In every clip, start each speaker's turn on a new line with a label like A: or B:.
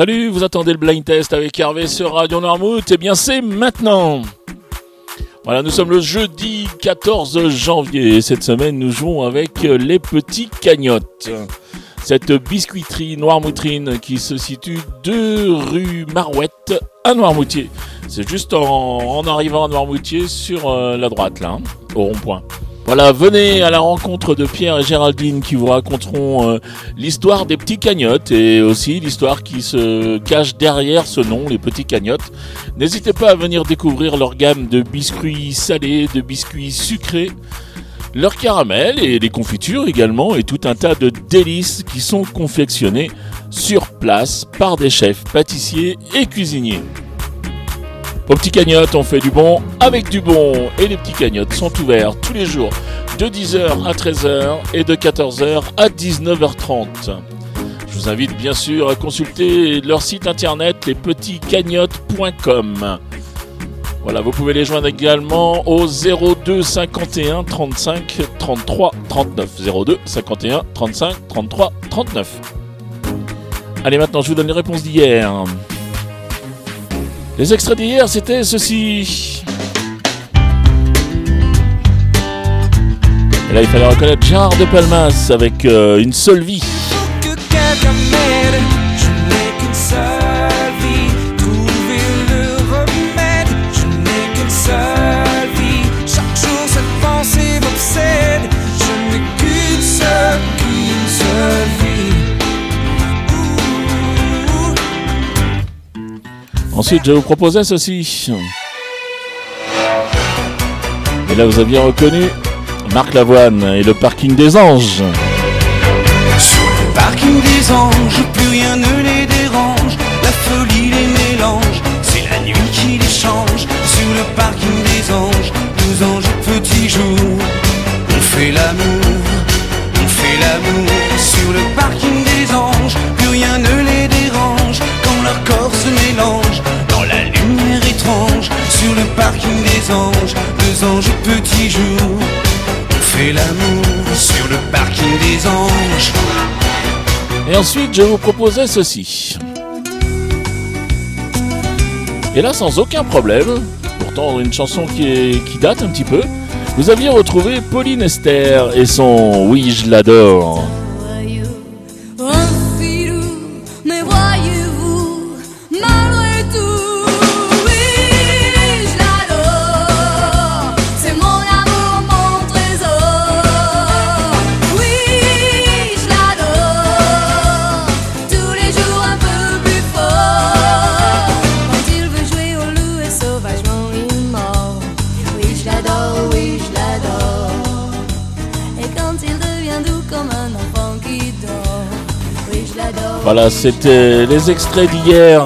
A: Salut, vous attendez le blind test avec Hervé sur Radio Noirmouth Eh bien c'est maintenant Voilà, nous sommes le jeudi 14 janvier cette semaine nous jouons avec les petits cagnottes. Cette biscuiterie Noirmoutrine qui se situe 2 rue Marouette à Noirmoutier. C'est juste en, arrivant à Noirmoutier sur euh, la droite là, hein, au rond-point. Voilà, venez à la rencontre de Pierre et Géraldine qui vous raconteront euh, l'histoire des petits cagnottes et aussi l'histoire qui se cache derrière ce nom, les petits cagnottes. N'hésitez pas à venir découvrir leur gamme de biscuits salés, de biscuits sucrés, leur caramel et les confitures également et tout un tas de délices qui sont confectionnés sur place par des chefs pâtissiers et cuisiniers. Aux petits cagnottes, on fait du bon avec du bon. Et les petits cagnottes sont ouverts tous les jours de 10h à 13h et de 14h à 19h30. Je vous invite bien sûr à consulter leur site internet lespetitscagnottes.com. Voilà, vous pouvez les joindre également au 02 51 35 33 39. 02 51 35 33 39. Allez, maintenant je vous donne les réponses d'hier. Les extraits d'hier, c'était ceci. Et là, il fallait reconnaître Gérard de Palmas avec euh, une seule vie. Ensuite, je vous proposais ceci. Et là, vous aviez reconnu Marc Lavoine et le parking des anges.
B: Sur le parking des anges, plus rien ne l'amour sur le parking des anges.
A: Et ensuite, je vous proposais ceci. Et là, sans aucun problème, pourtant une chanson qui, qui date un petit peu, vous aviez retrouvé Pauline Esther et son Oui, je l'adore. Voilà, c'était les extraits d'hier.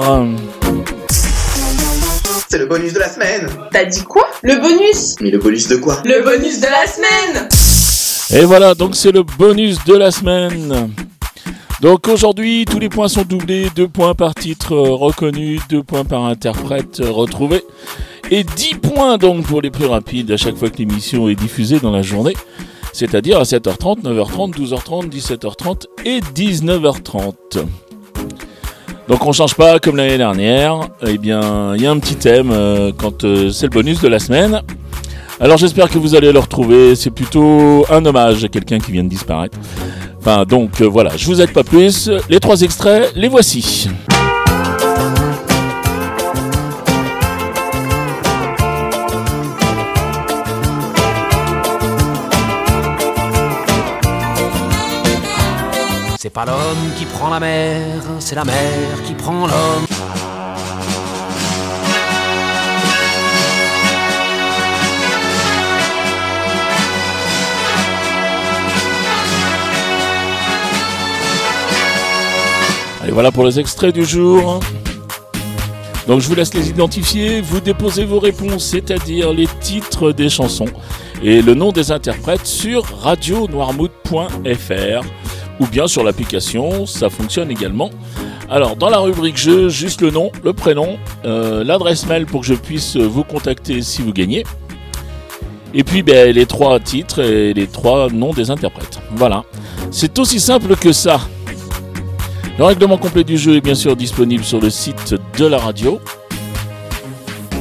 C: C'est le bonus de la semaine.
D: T'as dit quoi? Le bonus.
C: Mais le bonus de quoi?
D: Le bonus de la semaine.
A: Et voilà, donc c'est le bonus de la semaine. Donc aujourd'hui, tous les points sont doublés, deux points par titre reconnu, deux points par interprète retrouvé, et 10 points donc pour les plus rapides à chaque fois que l'émission est diffusée dans la journée c'est-à-dire à 7h30, 9h30, 12h30, 17h30 et 19h30. Donc on change pas comme l'année dernière. Eh bien, il y a un petit thème euh, quand euh, c'est le bonus de la semaine. Alors j'espère que vous allez le retrouver. C'est plutôt un hommage à quelqu'un qui vient de disparaître. Enfin donc euh, voilà, je vous aide pas plus. Les trois extraits, les voici.
E: Pas l'homme qui prend la mer, c'est la mer qui prend l'homme.
A: Allez, voilà pour les extraits du jour. Donc je vous laisse les identifier, vous déposez vos réponses, c'est-à-dire les titres des chansons et le nom des interprètes sur radionoirmouth.fr ou bien sur l'application, ça fonctionne également. Alors dans la rubrique jeu, juste le nom, le prénom, euh, l'adresse mail pour que je puisse vous contacter si vous gagnez. Et puis ben, les trois titres et les trois noms des interprètes. Voilà. C'est aussi simple que ça. Le règlement complet du jeu est bien sûr disponible sur le site de la radio.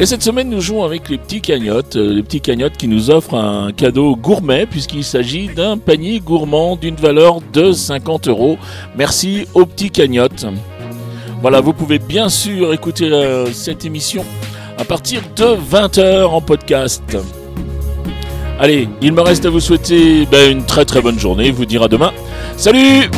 A: Et cette semaine, nous jouons avec les petits cagnottes, euh, les petits cagnottes qui nous offrent un cadeau gourmet puisqu'il s'agit d'un panier gourmand d'une valeur de 50 euros. Merci aux petits cagnottes. Voilà, vous pouvez bien sûr écouter euh, cette émission à partir de 20h en podcast. Allez, il me reste à vous souhaiter ben, une très très bonne journée, vous dire à demain. Salut